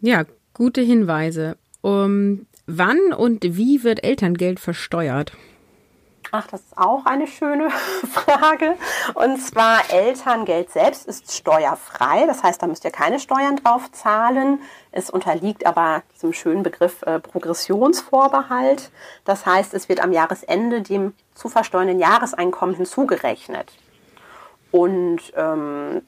A: Ja, gute Hinweise. Um, wann und wie wird Elterngeld versteuert?
B: Ach, das ist auch eine schöne Frage. Und zwar Elterngeld selbst ist steuerfrei. Das heißt, da müsst ihr keine Steuern drauf zahlen. Es unterliegt aber diesem schönen Begriff äh, Progressionsvorbehalt. Das heißt, es wird am Jahresende dem zu versteuernden Jahreseinkommen hinzugerechnet. Und ähm,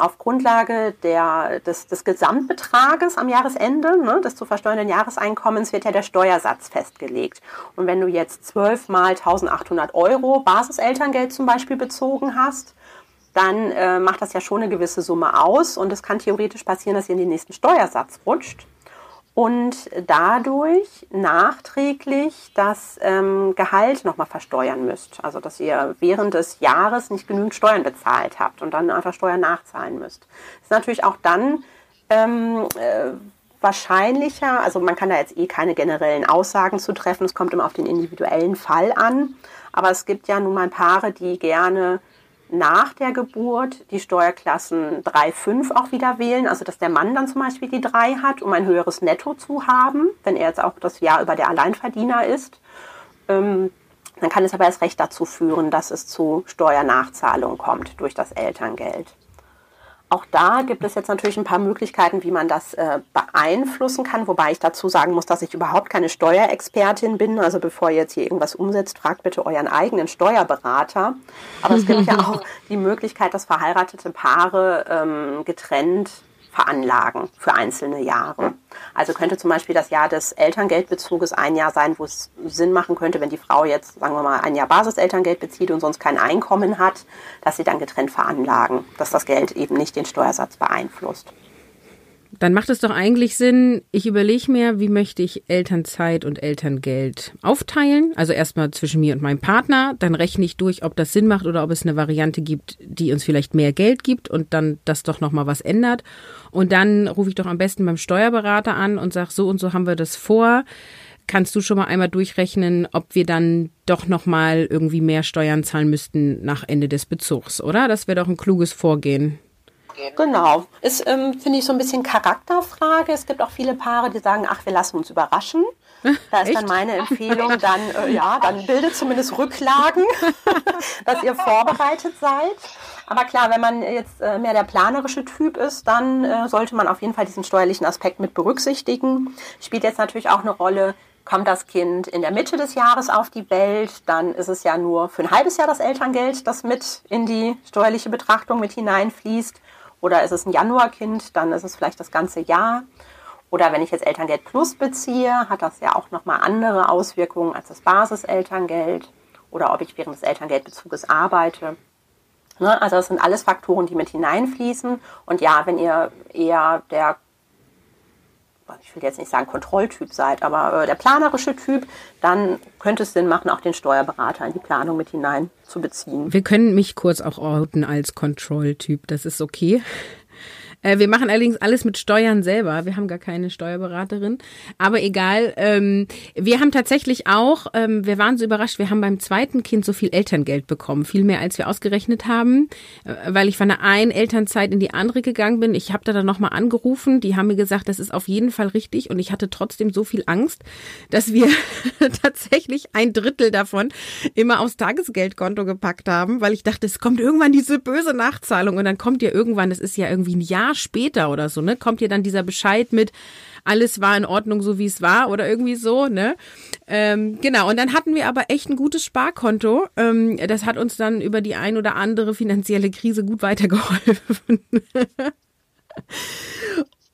B: auf Grundlage der, des, des Gesamtbetrages am Jahresende, ne, des zu versteuernden Jahreseinkommens, wird ja der Steuersatz festgelegt. Und wenn du jetzt 12 mal 1800 Euro Basiselterngeld zum Beispiel bezogen hast, dann äh, macht das ja schon eine gewisse Summe aus und es kann theoretisch passieren, dass ihr in den nächsten Steuersatz rutscht und dadurch nachträglich das ähm, Gehalt nochmal versteuern müsst. Also dass ihr während des Jahres nicht genügend Steuern bezahlt habt und dann einfach Steuern nachzahlen müsst. Das ist natürlich auch dann ähm, äh, wahrscheinlicher, also man kann da jetzt eh keine generellen Aussagen zu treffen, es kommt immer auf den individuellen Fall an, aber es gibt ja nun mal Paare, die gerne nach der Geburt die Steuerklassen 3, 5 auch wieder wählen, also dass der Mann dann zum Beispiel die 3 hat, um ein höheres Netto zu haben, wenn er jetzt auch das Jahr über der Alleinverdiener ist. Ähm, dann kann es aber erst recht dazu führen, dass es zu Steuernachzahlungen kommt durch das Elterngeld. Auch da gibt es jetzt natürlich ein paar Möglichkeiten, wie man das äh, beeinflussen kann, wobei ich dazu sagen muss, dass ich überhaupt keine Steuerexpertin bin. Also bevor ihr jetzt hier irgendwas umsetzt, fragt bitte euren eigenen Steuerberater. Aber es gibt ja auch die Möglichkeit, dass verheiratete Paare ähm, getrennt veranlagen für einzelne Jahre. Also könnte zum Beispiel das Jahr des Elterngeldbezuges ein Jahr sein, wo es Sinn machen könnte, wenn die Frau jetzt, sagen wir mal, ein Jahr Basiselterngeld bezieht und sonst kein Einkommen hat, dass sie dann getrennt veranlagen, dass das Geld eben nicht den Steuersatz beeinflusst
A: dann macht es doch eigentlich Sinn, ich überlege mir, wie möchte ich Elternzeit und Elterngeld aufteilen. Also erstmal zwischen mir und meinem Partner, dann rechne ich durch, ob das Sinn macht oder ob es eine Variante gibt, die uns vielleicht mehr Geld gibt und dann das doch nochmal was ändert. Und dann rufe ich doch am besten beim Steuerberater an und sage, so und so haben wir das vor. Kannst du schon mal einmal durchrechnen, ob wir dann doch nochmal irgendwie mehr Steuern zahlen müssten nach Ende des Bezugs, oder? Das wäre doch ein kluges Vorgehen
B: gehen. Genau. Ist, ähm, finde ich, so ein bisschen Charakterfrage. Es gibt auch viele Paare, die sagen, ach, wir lassen uns überraschen. Da ist Echt? dann meine Empfehlung, dann, äh, ja, dann bildet zumindest Rücklagen, dass ihr vorbereitet seid. Aber klar, wenn man jetzt äh, mehr der planerische Typ ist, dann äh, sollte man auf jeden Fall diesen steuerlichen Aspekt mit berücksichtigen. Spielt jetzt natürlich auch eine Rolle, kommt das Kind in der Mitte des Jahres auf die Welt, dann ist es ja nur für ein halbes Jahr das Elterngeld, das mit in die steuerliche Betrachtung mit hineinfließt. Oder ist es ein Januarkind, dann ist es vielleicht das ganze Jahr. Oder wenn ich jetzt Elterngeld Plus beziehe, hat das ja auch nochmal andere Auswirkungen als das Basiselterngeld. Oder ob ich während des Elterngeldbezuges arbeite. Ne? Also das sind alles Faktoren, die mit hineinfließen. Und ja, wenn ihr eher der ich will jetzt nicht sagen Kontrolltyp seid, aber äh, der planerische Typ, dann könnte es Sinn machen, auch den Steuerberater in die Planung mit hinein zu beziehen.
A: Wir können mich kurz auch orten als Kontrolltyp, das ist okay. Äh, wir machen allerdings alles mit Steuern selber. Wir haben gar keine Steuerberaterin. Aber egal. Ähm, wir haben tatsächlich auch, ähm, wir waren so überrascht, wir haben beim zweiten Kind so viel Elterngeld bekommen. Viel mehr, als wir ausgerechnet haben. Äh, weil ich von der einen Elternzeit in die andere gegangen bin. Ich habe da dann nochmal angerufen. Die haben mir gesagt, das ist auf jeden Fall richtig. Und ich hatte trotzdem so viel Angst, dass wir tatsächlich ein Drittel davon immer aufs Tagesgeldkonto gepackt haben, weil ich dachte, es kommt irgendwann diese böse Nachzahlung und dann kommt ja irgendwann, das ist ja irgendwie ein Jahr Jahr später oder so, ne, kommt dir dann dieser Bescheid mit, alles war in Ordnung, so wie es war oder irgendwie so, ne? Ähm, genau, und dann hatten wir aber echt ein gutes Sparkonto. Ähm, das hat uns dann über die ein oder andere finanzielle Krise gut weitergeholfen.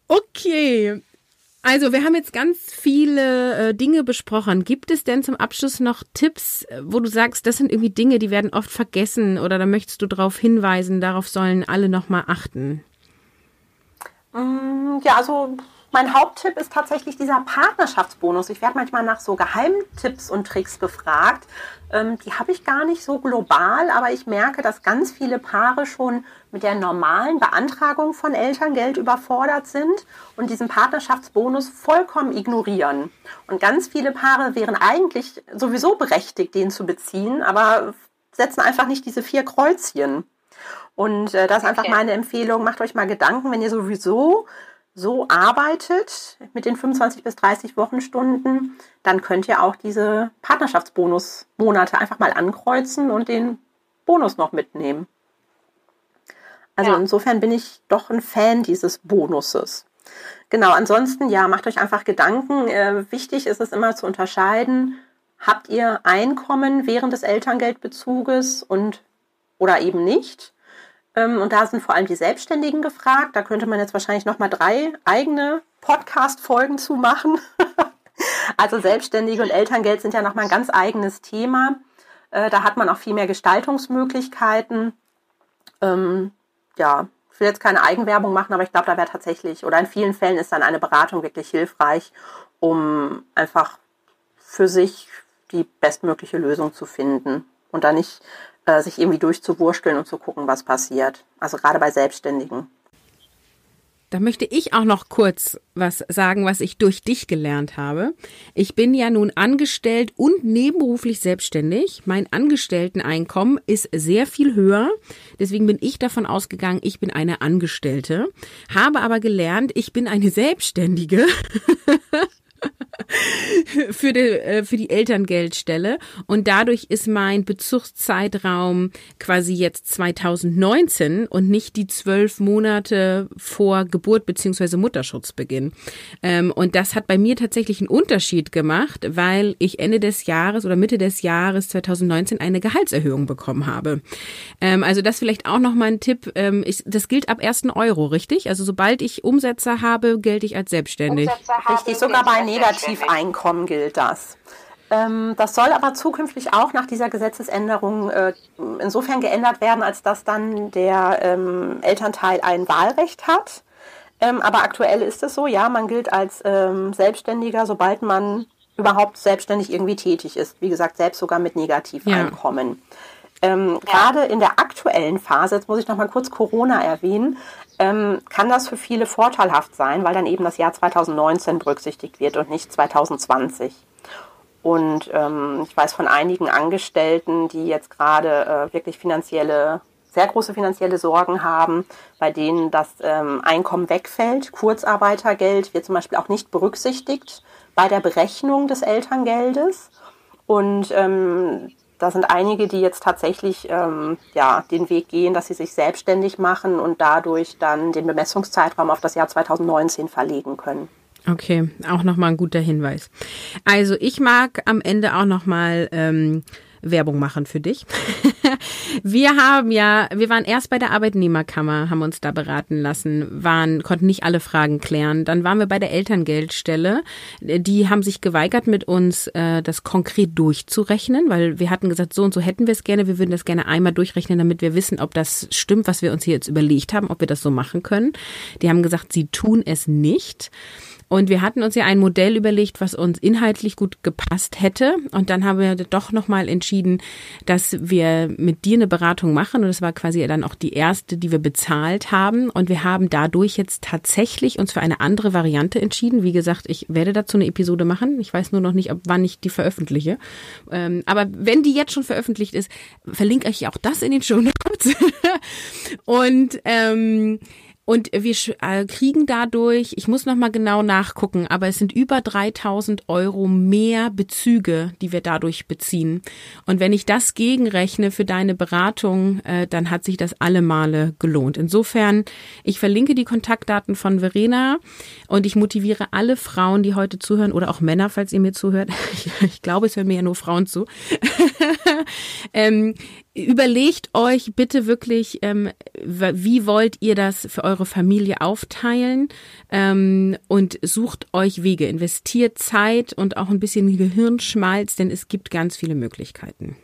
A: okay, also, wir haben jetzt ganz viele äh, Dinge besprochen. Gibt es denn zum Abschluss noch Tipps, äh, wo du sagst, das sind irgendwie Dinge, die werden oft vergessen oder da möchtest du darauf hinweisen, darauf sollen alle nochmal achten?
B: Mm, ja, also mein Haupttipp ist tatsächlich dieser Partnerschaftsbonus. Ich werde manchmal nach so Geheimtipps und Tricks gefragt. Ähm, die habe ich gar nicht so global, aber ich merke, dass ganz viele Paare schon mit der normalen Beantragung von Elterngeld überfordert sind und diesen Partnerschaftsbonus vollkommen ignorieren. Und ganz viele Paare wären eigentlich sowieso berechtigt, den zu beziehen, aber setzen einfach nicht diese vier Kreuzchen. Und äh, das ist einfach okay. meine Empfehlung. Macht euch mal Gedanken, wenn ihr sowieso so arbeitet mit den 25 bis 30 Wochenstunden, dann könnt ihr auch diese Partnerschaftsbonus-Monate einfach mal ankreuzen und den Bonus noch mitnehmen. Also ja. insofern bin ich doch ein Fan dieses Bonuses. Genau, ansonsten ja, macht euch einfach Gedanken. Äh, wichtig ist es immer zu unterscheiden, habt ihr Einkommen während des Elterngeldbezuges und oder eben nicht? Ähm, und da sind vor allem die Selbstständigen gefragt. Da könnte man jetzt wahrscheinlich nochmal drei eigene Podcast-Folgen zu machen. also Selbstständige und Elterngeld sind ja nochmal ein ganz eigenes Thema. Äh, da hat man auch viel mehr Gestaltungsmöglichkeiten. Ähm, ja, ich will jetzt keine Eigenwerbung machen, aber ich glaube, da wäre tatsächlich, oder in vielen Fällen ist dann eine Beratung wirklich hilfreich, um einfach für sich die bestmögliche Lösung zu finden und da nicht äh, sich irgendwie durchzuwursteln und zu gucken, was passiert. Also gerade bei Selbstständigen.
A: Da möchte ich auch noch kurz was sagen, was ich durch dich gelernt habe. Ich bin ja nun angestellt und nebenberuflich selbstständig. Mein Angestellteneinkommen ist sehr viel höher. Deswegen bin ich davon ausgegangen, ich bin eine Angestellte. Habe aber gelernt, ich bin eine Selbstständige. für, die, äh, für die Elterngeldstelle. Und dadurch ist mein Bezugszeitraum quasi jetzt 2019 und nicht die zwölf Monate vor Geburt beziehungsweise Mutterschutzbeginn. Ähm, und das hat bei mir tatsächlich einen Unterschied gemacht, weil ich Ende des Jahres oder Mitte des Jahres 2019 eine Gehaltserhöhung bekommen habe. Ähm, also das vielleicht auch nochmal ein Tipp. Ähm, das gilt ab 1. Euro, richtig? Also sobald ich Umsätze habe, gelte ich als selbstständig.
B: Richtig, sogar bei Negativeinkommen gilt das. Ähm, das soll aber zukünftig auch nach dieser Gesetzesänderung äh, insofern geändert werden, als dass dann der ähm, Elternteil ein Wahlrecht hat. Ähm, aber aktuell ist es so, ja, man gilt als ähm, Selbstständiger, sobald man überhaupt selbstständig irgendwie tätig ist. Wie gesagt, selbst sogar mit Negativeinkommen. Ja. Ähm, ja. Gerade in der aktuellen Phase, jetzt muss ich noch mal kurz Corona erwähnen, ähm, kann das für viele vorteilhaft sein, weil dann eben das Jahr 2019 berücksichtigt wird und nicht 2020. Und ähm, ich weiß von einigen Angestellten, die jetzt gerade äh, wirklich finanzielle, sehr große finanzielle Sorgen haben, bei denen das ähm, Einkommen wegfällt. Kurzarbeitergeld wird zum Beispiel auch nicht berücksichtigt bei der Berechnung des Elterngeldes. Und ähm, da sind einige, die jetzt tatsächlich ähm, ja, den Weg gehen, dass sie sich selbstständig machen und dadurch dann den Bemessungszeitraum auf das Jahr 2019 verlegen können.
A: Okay, auch nochmal ein guter Hinweis. Also ich mag am Ende auch nochmal ähm, Werbung machen für dich. wir haben ja, wir waren erst bei der Arbeitnehmerkammer, haben uns da beraten lassen, waren, konnten nicht alle Fragen klären. Dann waren wir bei der Elterngeldstelle. Die haben sich geweigert, mit uns äh, das konkret durchzurechnen, weil wir hatten gesagt, so und so hätten wir es gerne. Wir würden das gerne einmal durchrechnen, damit wir wissen, ob das stimmt, was wir uns hier jetzt überlegt haben, ob wir das so machen können. Die haben gesagt, sie tun es nicht. Und wir hatten uns ja ein Modell überlegt, was uns inhaltlich gut gepasst hätte. Und dann haben wir doch nochmal entschieden, dass wir mit dir eine Beratung machen. Und das war quasi dann auch die erste, die wir bezahlt haben. Und wir haben dadurch jetzt tatsächlich uns für eine andere Variante entschieden. Wie gesagt, ich werde dazu eine Episode machen. Ich weiß nur noch nicht, ob wann ich die veröffentliche. Ähm, aber wenn die jetzt schon veröffentlicht ist, verlinke ich auch das in den Show Notes. Und ähm, Und wir äh, kriegen dadurch, ich muss nochmal genau nachgucken, aber es sind über 3000 Euro mehr Bezüge, die wir dadurch beziehen. Und wenn ich das gegenrechne für deine Beratung, äh, dann hat sich das alle Male gelohnt. Insofern, ich verlinke die Kontaktdaten von Verena und ich motiviere alle Frauen, die heute zuhören oder auch Männer, falls ihr mir zuhört. Ich, glaube, es hören mir ja nur Frauen zu. ähm, überlegt euch bitte wirklich, ähm, wie wollt ihr das für eure Familie aufteilen ähm, und sucht euch Wege, investiert Zeit und auch ein bisschen Gehirnschmalz, denn es gibt ganz viele Möglichkeiten.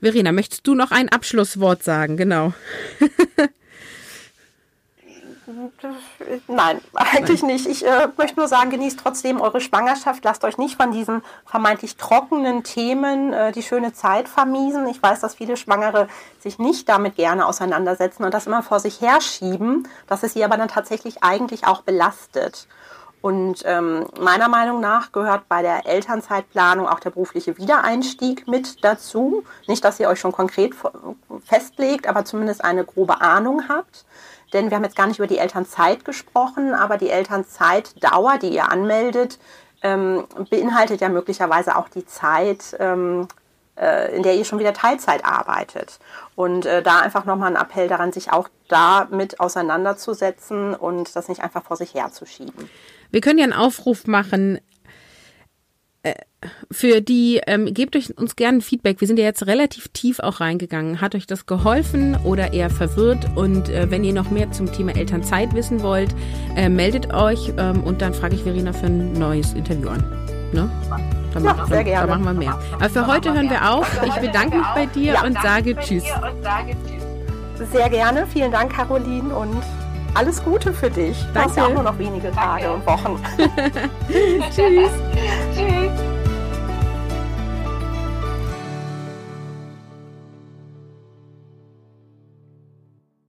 A: Verena, möchtest du noch ein Abschlusswort sagen? Genau.
B: Nein, eigentlich Nein. nicht. Ich äh, möchte nur sagen, genießt trotzdem eure Schwangerschaft. Lasst euch nicht von diesen vermeintlich trockenen Themen äh, die schöne Zeit vermiesen. Ich weiß, dass viele Schwangere sich nicht damit gerne auseinandersetzen und das immer vor sich herschieben, dass es sie aber dann tatsächlich eigentlich auch belastet. Und ähm, meiner Meinung nach gehört bei der Elternzeitplanung auch der berufliche Wiedereinstieg mit dazu. Nicht, dass ihr euch schon konkret festlegt, aber zumindest eine grobe Ahnung habt. Denn wir haben jetzt gar nicht über die Elternzeit gesprochen, aber die Elternzeitdauer, die ihr anmeldet, ähm, beinhaltet ja möglicherweise auch die Zeit, ähm, äh, in der ihr schon wieder Teilzeit arbeitet. Und äh, da einfach nochmal ein Appell daran, sich auch damit auseinanderzusetzen und das nicht einfach vor sich herzuschieben.
A: Wir können ja einen Aufruf machen, für die, ähm, gebt euch uns gerne Feedback. Wir sind ja jetzt relativ tief auch reingegangen. Hat euch das geholfen oder eher verwirrt? Und äh, wenn ihr noch mehr zum Thema Elternzeit wissen wollt, äh, meldet euch ähm, und dann frage ich Verena für ein neues Interview an. Ne?
B: Dann, ja, sehr gerne.
A: dann machen wir mehr. Aber für heute hören wir auf. Ich bedanke mich bei dir ja, und sage Tschüss.
B: Sehr gerne. Vielen Dank, Caroline, und alles Gute für dich.
A: Danke.
B: Du hast ja auch nur noch wenige Tage Danke. und Wochen. Tschüss.
A: Tschüss.